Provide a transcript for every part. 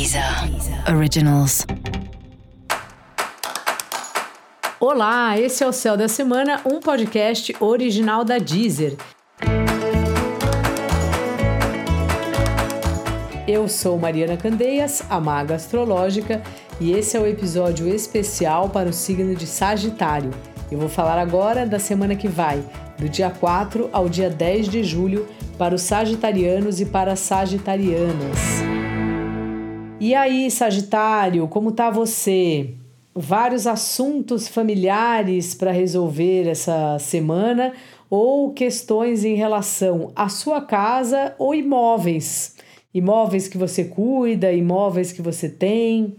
Deezer Originals. Olá, esse é o Céu da Semana, um podcast original da Deezer. Eu sou Mariana Candeias, a maga astrológica, e esse é o episódio especial para o signo de Sagitário. Eu vou falar agora da semana que vai, do dia 4 ao dia 10 de julho, para os sagitarianos e para as sagitarianas. E aí, Sagitário, como tá você? Vários assuntos familiares para resolver essa semana ou questões em relação à sua casa ou imóveis. Imóveis que você cuida, imóveis que você tem.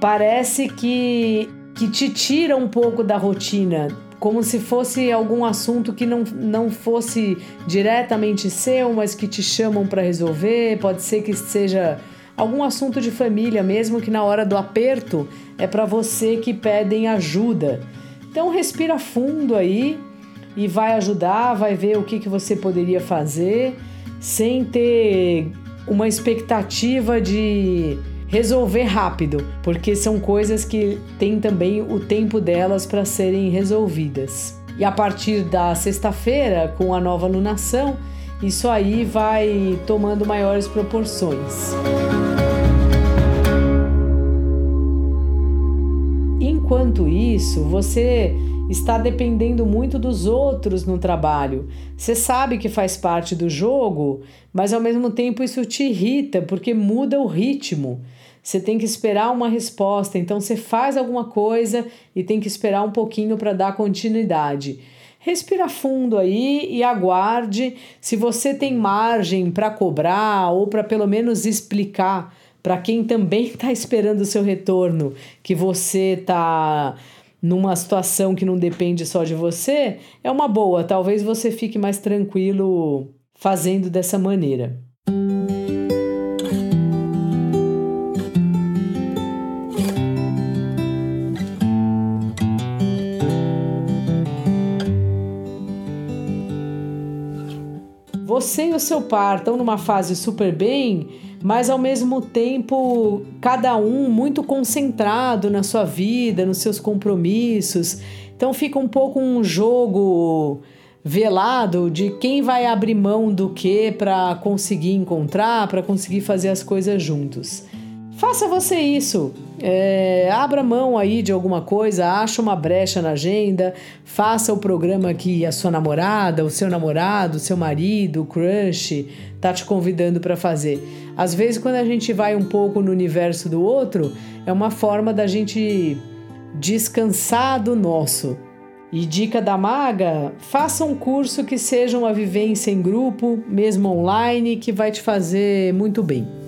Parece que, que te tira um pouco da rotina, como se fosse algum assunto que não, não fosse diretamente seu, mas que te chamam para resolver. Pode ser que seja algum assunto de família, mesmo que na hora do aperto é para você que pedem ajuda. Então respira fundo aí e vai ajudar, vai ver o que, que você poderia fazer sem ter uma expectativa de resolver rápido, porque são coisas que têm também o tempo delas para serem resolvidas. E a partir da sexta-feira, com a nova lunação, isso aí vai tomando maiores proporções. Enquanto isso, você está dependendo muito dos outros no trabalho. Você sabe que faz parte do jogo, mas ao mesmo tempo isso te irrita porque muda o ritmo. Você tem que esperar uma resposta, então você faz alguma coisa e tem que esperar um pouquinho para dar continuidade. Respira fundo aí e aguarde se você tem margem para cobrar ou para pelo menos explicar para quem também está esperando o seu retorno, que você está numa situação que não depende só de você, é uma boa. Talvez você fique mais tranquilo fazendo dessa maneira. Você e o seu par estão numa fase super bem, mas ao mesmo tempo cada um muito concentrado na sua vida, nos seus compromissos. Então fica um pouco um jogo velado de quem vai abrir mão do que para conseguir encontrar, para conseguir fazer as coisas juntos. Faça você isso. É, abra mão aí de alguma coisa, acha uma brecha na agenda, faça o programa que a sua namorada, o seu namorado, o seu marido, o crush tá te convidando para fazer. Às vezes, quando a gente vai um pouco no universo do outro, é uma forma da gente descansar do nosso. E dica da maga: faça um curso que seja uma vivência em grupo, mesmo online, que vai te fazer muito bem.